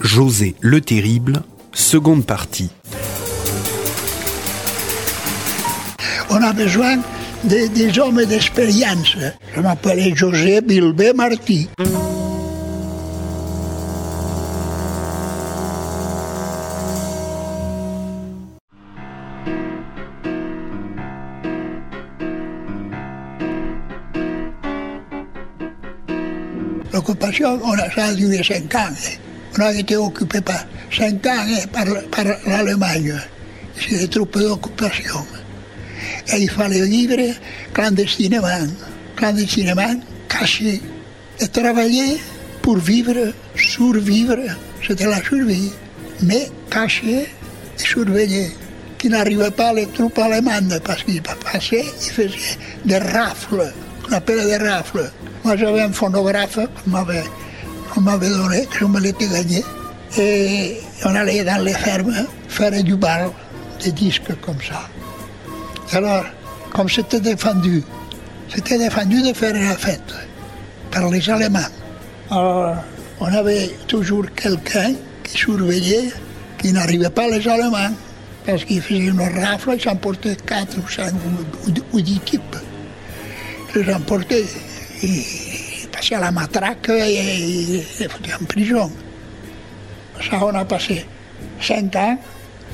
José le Terrible, seconde partie. On a besoin de, des hommes d'expérience. Je m'appelais José Bilbé Martí. L'occupation, on a, ça a duré cinq ans. hein. On a été occupé par cinq ans hein, par, par l'Allemagne. C'est les troupes d'occupation. Et il fallait vivre clandestinement, clandestinement, caché. Et travailler pour vivre, survivre, c'était la survie. Mais caché et surveillé. Qui n'arrivait pas les troupes allemandes parce qu'ils passaient, ils faisaient des rafles, on appelait des rafles. Moi j'avais un phonographe qu'on m'avait, donné, que je me l'étais gagné. Et on allait dans les fermes faire du bal, des disques comme ça. Alors, comme c'était défendu, c'était défendu de faire la fête par les Allemands. Alors, on avait toujours quelqu'un qui surveillait, qui n'arrivait pas les Allemands, parce qu'ils faisaient une rafle, ils emportaient quatre ou cinq ou, ou- ou dix types. Les emportaient, ils passaient à la et ils les foutaient en prison. Ça, on a passé cinq ans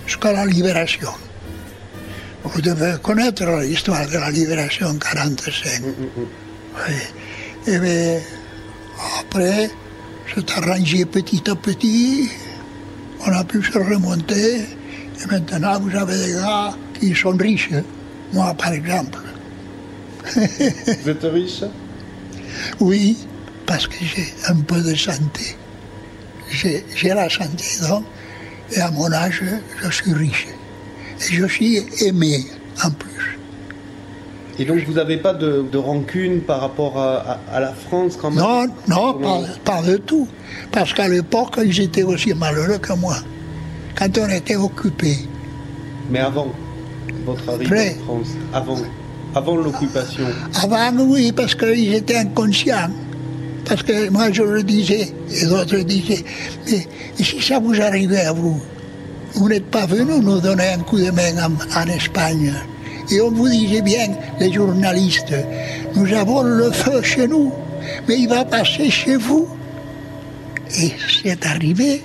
jusqu'à la libération. Vous devez connaître l'histoire de la libération en 45. Oui. Et bien, après, c'est arrangé petit à petit. On a pu se remonter. Et maintenant, vous avez des gars qui sont riches. Moi, par exemple. Vous êtes riche Oui, parce que j'ai un peu de santé. J'ai j'ai la santé, donc, et à mon âge, je suis riche. Et je suis aimé, en plus. Et donc vous n'avez pas de, de rancune par rapport à, à- à la France quand même? Non, non, pas, pas du tout. Parce qu'à l'époque, ils étaient aussi malheureux que moi. Quand on était occupé. Mais avant votre arrivée en France, avant, avant l'occupation. Avant, oui, parce qu'ils étaient inconscients. Parce que moi, je le disais, et d'autres disaient, mais si ça vous arrivait à vous, vous n'êtes pas venu nous donner un coup de main en, en Espagne. Et on vous disait bien, les journalistes, nous avons le feu chez nous, mais il va passer chez vous. Et c'est arrivé.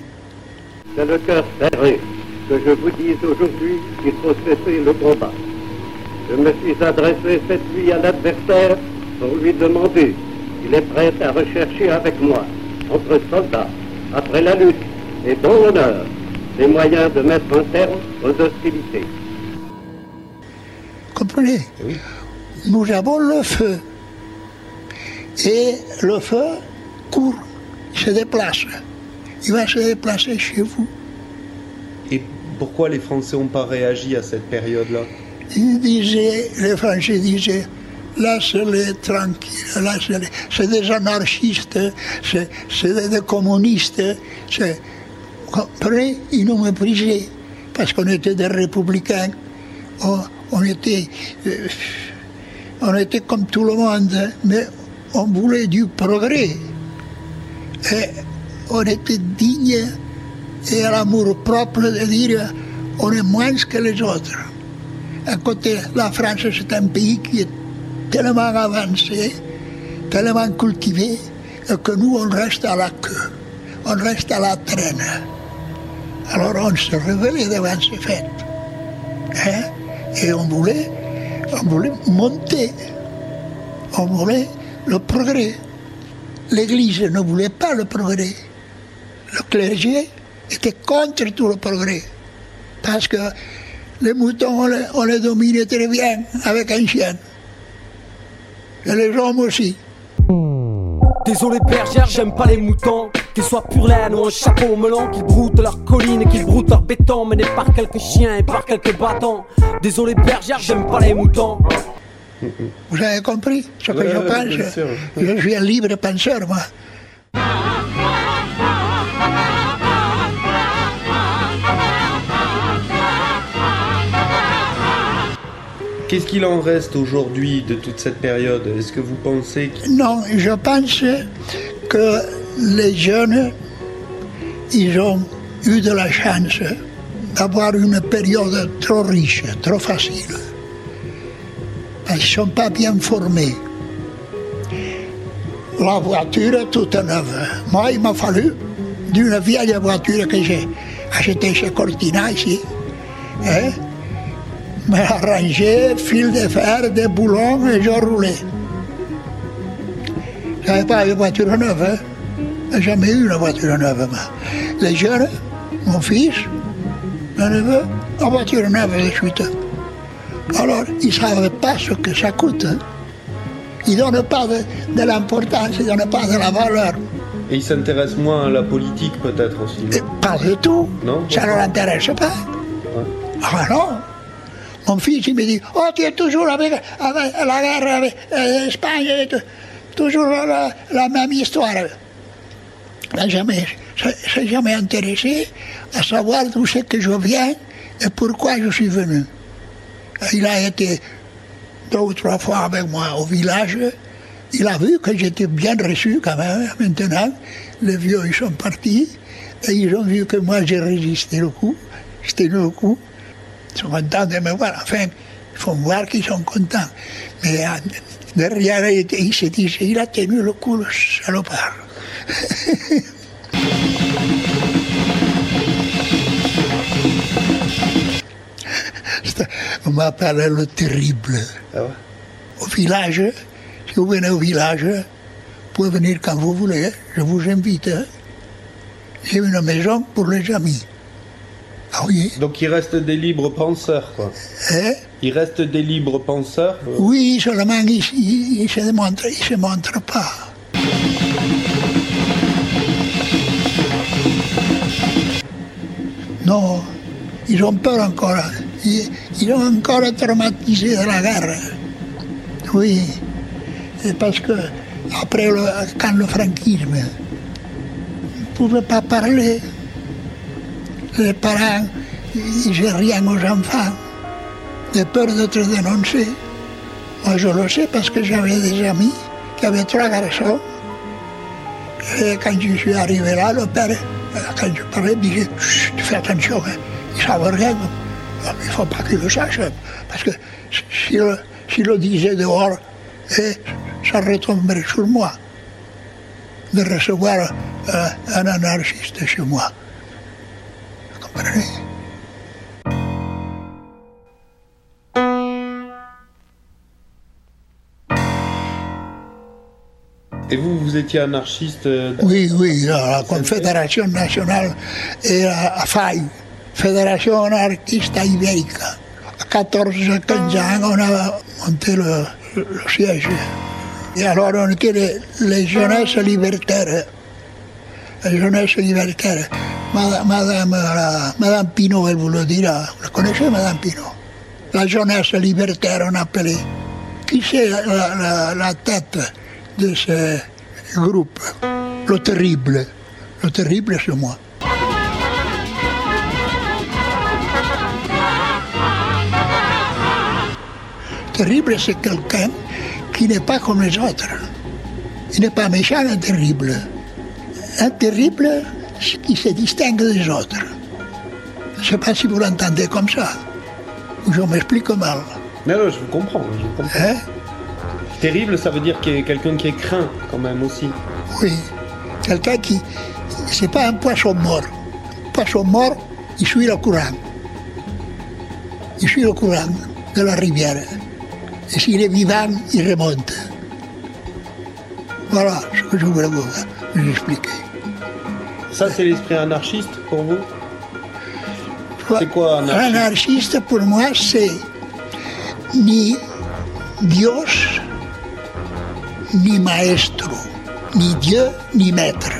C'est le cœur serré que je vous dise aujourd'hui qu'il faut cesser le combat. Je me suis adressé cette nuit à l'adversaire pour lui demander s'il est prêt à rechercher avec moi, entre soldats, après la lutte et dans l'honneur, les moyens de mettre un terme aux hostilités. Comprenez Oui. Nous avons le feu. Et le feu court, il se déplace. Il va se déplacer chez vous. Et pourquoi les Français n'ont pas réagi à cette période-là? Disait, les Français disaient, laisse-les tranquilles, laisse-les. C'est des anarchistes, c'est des, communistes. Comprenez Ils nous méprisaient parce qu'on était des républicains. On, on était, on était comme tout le monde, mais on voulait du progrès. Et on était digne et à l'amour propre de dire on est moins que les autres. À côté, la France, c'est un pays qui est tellement avancé, tellement cultivé, que nous, on reste à la queue, on reste à la traîne. Alors on se révélait devant ces fêtes. Hein? Et on voulait, on voulait monter, on voulait le progrès. L'Église ne voulait pas le progrès. Le clergé était contre tout le progrès. Parce que les moutons, on les, on les dominait très bien avec un chien. Et les hommes aussi. Désolé bergère, j'aime pas les moutons Qu'ils soient pur laine ou un chapeau melon Qu'ils broutent leurs collines, qu'ils broutent leur béton Menés par quelques chiens et par quelques bâtons Désolé bergère, j'aime pas les moutons Vous avez compris ce que Ouais, je pense. Je suis un libre penseur, moi. Qu'est-ce qu'il en reste aujourd'hui de toute cette période? Est-ce que vous pensez que... Non, je pense que les jeunes, ils ont eu de la chance d'avoir une période trop riche, trop facile. Qu'ils ne sont pas bien formés. La voiture est toute neuve. Moi, il m'a fallu d'une vieille voiture que j'ai achetée chez Cortina ici. Hein, me arrangé, fil de fer, des boulons et je roulais. Je n'avais pas une voiture neuve. Hein. J'ai jamais eu une voiture neuve. moi. Les jeunes, mon fils, mon neveu, la voiture neuve de suite. Alors, ils ne savaient pas ce que ça coûte. hein. Ils ne donnent pas de, de l'importance, ils ne donnent pas de la valeur. Et il s'intéresse moins à la politique peut-être aussi. Et pas du tout. Non? Ça ne l'intéresse pas. Ah non. Mon fils, il me dit, oh, tu es toujours avec, la guerre avec euh, l'Espagne, tout. toujours la, même histoire. Jamais, je ne s'est jamais intéressé à savoir d'où c'est que je viens et pourquoi je suis venu. Il a été deux ou trois fois avec moi au village. Il a vu que j'étais bien reçu quand même. Maintenant, les vieux, ils sont partis. Et ils ont vu que moi, j'ai résisté le coup. Tenu le coup. Ils sont contents de me voir. Enfin, il faut voir qu'ils sont contents. Mais derrière, il il se disait, il a tenu le coup, le salopard. On m'appelle le terrible. Ah ouais Au village, si vous venez au village, vous pouvez venir quand vous voulez, je vous invite. J'ai une maison pour les amis. Ah oui, Donc il reste des libres penseurs, quoi. hein? Il reste des libres penseurs. euh, Oui, seulement ils il, se se montrent pas. Non, ils ont peur encore. Ils, ils sont encore traumatisés de la guerre. Oui, Et parce que après le, quand le franquisme, ils ne pouvaient pas parler. Les parents, disaient rien aux enfants de peur d'être dénoncé. Moi, je le sais parce que j'avais des amis qui avaient trois garçons. Et quand je suis arrivé là, le père, quand je parlais, il disait Chut, fais attention, hein, ils savent rien. Il ne faut pas qu'ils le sachent, parce que s'il le, le disait dehors, eh, ça retomberait sur moi de recevoir un anarchiste chez moi. Comprenez Et vous, vous étiez anarchiste euh, Oui, oui, la, la Confédération nationale et la, la FAI, Fédération anarchiste ibérica. À 14, 15 ans, on a monté le, le siège. Et alors, on était les, les jeunesses libertaires. Les jeunesses libertaires. Madame, Madame, la- Madame Pinault, elle vous le dira. Vous la connaissez, Madame Pinault? La jeunesse libertaire, on appelait. Qui c'est la, la- la tête de ce groupe? Le terrible. Le terrible, c'est moi. Terrible, c'est quelqu'un qui n'est pas comme les autres. Il n'est pas méchant, un terrible. Un terrible? Qui se distingue des autres. Je ne sais pas si vous l'entendez comme ça. Ou je m'explique mal. Non, non, je vous comprends. Je vous comprends. Hein? Terrible, ça veut dire qu'il y a quelqu'un qui est craint quand même aussi. Oui. Quelqu'un qui. C'est pas un poisson mort. Un poisson mort, il suit le courant. Il suit le courant de la rivière. Et s'il est vivant, il remonte. Voilà ce que je voulais vous expliquer. Ça, c'est l'esprit anarchiste pour vous C'est quoi anarchiste Anarchiste, pour moi, c'est ni Dios, ni maestro, ni Dieu, ni maître.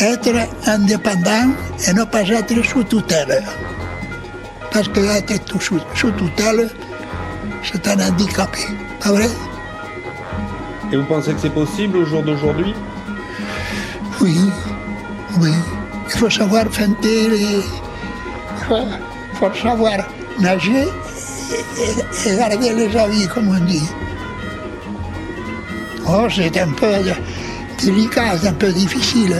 Être indépendant et ne pas être sous tutelle. Parce que être sous, sous tutelle, c'est un handicapé. Pas vrai? Et vous pensez que c'est possible au jour d'aujourd'hui? Oui, oui. Il faut savoir feinter, il faut, savoir nager et, garder les avis, comme on dit. Oh, c'est un peu délicat, c'est un peu difficile.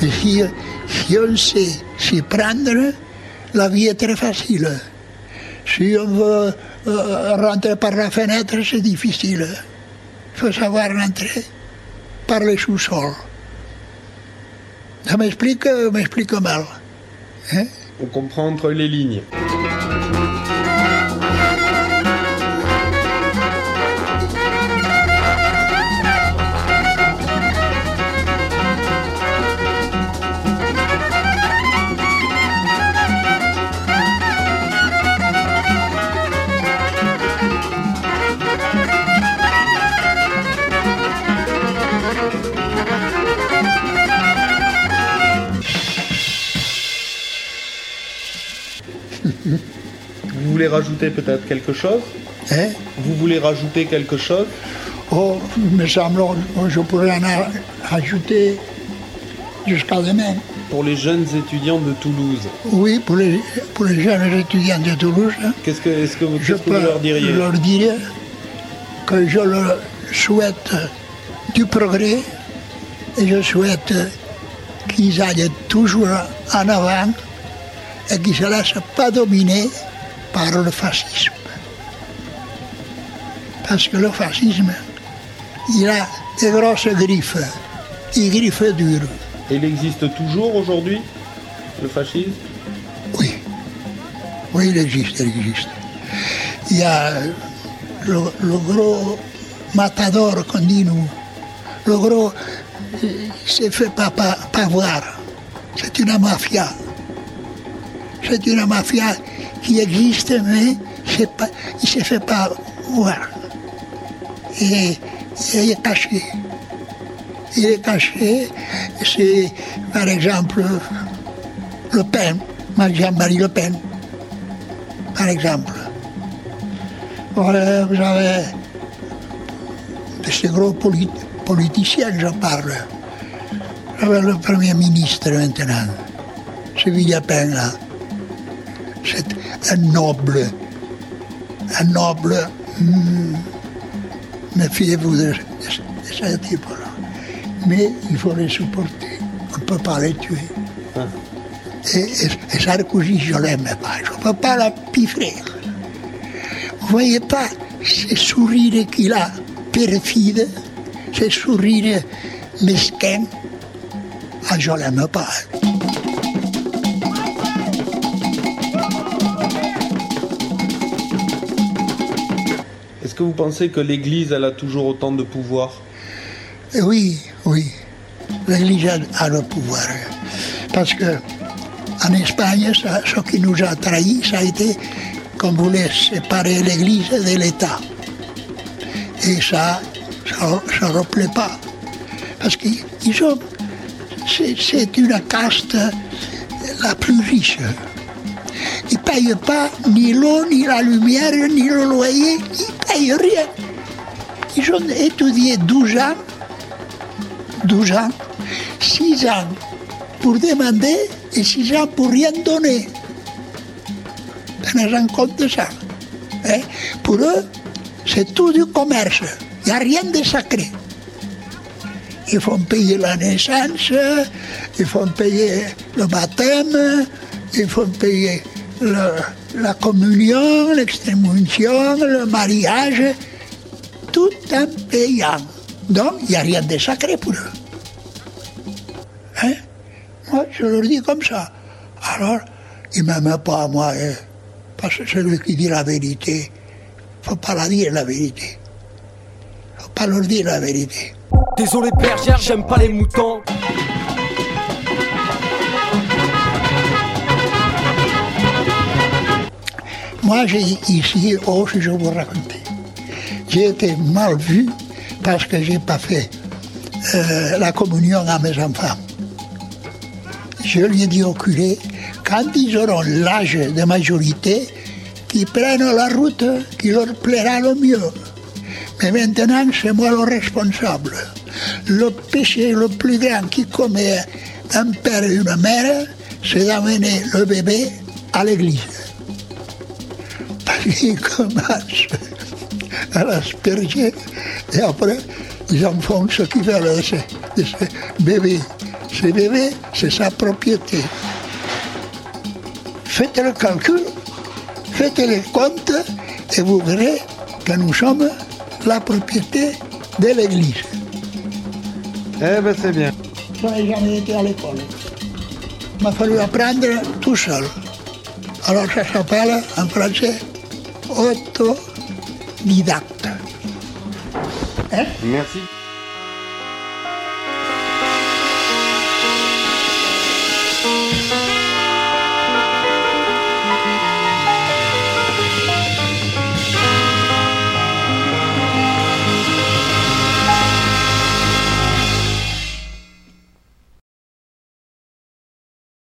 Mais si, si on sait s'y prendre, la vie est très facile. Si on veut euh, rentrer par la fenêtre, c'est difficile. Il faut savoir rentrer par le sous-sol. Ça m'explique, m'explique mal. hein. On comprend entre les lignes. Vous voulez rajouter peut-être quelque chose? Hein? Vous voulez rajouter quelque chose? Oh, il me semble que je pourrais en ajouter jusqu'à demain. pour les jeunes étudiants de Toulouse. Oui, pour les, pour les jeunes étudiants de Toulouse, hein, Qu'est-ce que, est-ce que vous, je que leur diriez? leur dire que je leur souhaite du progrès et je souhaite qu'ils aillent toujours en avant ne se laissent pas dominer par le fascisme. Parce que le fascisme, il a des grosses griffes, des griffes dures. Il existe toujours aujourd'hui, le fascisme? Oui. Oui, il existe, il existe. Il y a le, le gros matador qu'on dit nous. Le gros, euh, il s'est fait pas, pas, pas voir. C'est une mafia. C'est une mafia qui existe, mais il ne s'est fait pas voir. Et, et il est caché. Il est caché. C'est, par exemple, Le Pen, Jean-Marie Le Pen, par exemple. Voilà, vous avez de ces gros polit- politiciens, je parle. Vous avez le Premier ministre maintenant, ce Villepin là. C'est un noble, un noble. hmm, Méfiez-vous de, de- de ce type-là. Mais il faut les supporter. On ne peut pas les tuer. Ah. Et, et- et Sarkozy, je l'aime pas. Je ne peux pas la piffrer. Vous voyez pas ce sourire qu'il a, perfide, ce sourire mesquin. Ah, je l'aime pas. Vous pensez que l'Église, elle a toujours autant de pouvoir? Et oui, oui, l'Église a, le pouvoir. Parce que en Espagne, ça- ce qui nous a trahis, ça a été qu'on voulait séparer l'Église de l'État. Et ça, ça ne leur plaît pas. Parce qu'ils ils ont. C'est c'est une caste la plus riche. Ils ne payent pas ni l'eau, ni la lumière, ni le loyer, ne payent rien. Ils ont étudié 12 ans 12 ans, 6 ans pour demander et 6 ans pour rien donner. Tenez en compte ça. hein? Pour eux, c'est tout du commerce. Il n'y a rien de sacré. Ils font payer la naissance, ils font payer le baptême, ils font payer le- la communion, l'extrémunction, le mariage, tout en payant. Donc, il n'y a rien de sacré pour eux. Hein? Moi, je leur dis comme ça. Alors, ils ne m'aiment pas, moi, hein, parce que celui qui dit la vérité, il ne faut pas la dire, la vérité. Il ne faut pas leur dire la vérité. Désolé bergère, j'aime pas les moutons. Moi, j'ai ici, oh, si je vous raconter, j'ai été mal vu parce que je n'ai pas fait euh, la communion à mes enfants. Je lui ai dit au curé, quand ils auront l'âge de majorité, qu'ils prennent la route qui leur plaira le mieux. Mais maintenant, c'est moi le responsable. Le péché le plus grand qui commet un père et une mère, c'est d'amener le bébé à l'église. ils commencent à l'asperger et après, ils en font ce qu'ils veulent de ces bébés. Ces bébés, c'est sa propriété. Faites le calcul, faites les comptes et vous verrez que nous sommes la propriété de l'Église. Eh ben c'est bien. Je n'ai jamais été à l'école. Il m'a fallu apprendre tout seul. Alors ça s'appelle en français autodidacta. ¿Eh? Merci.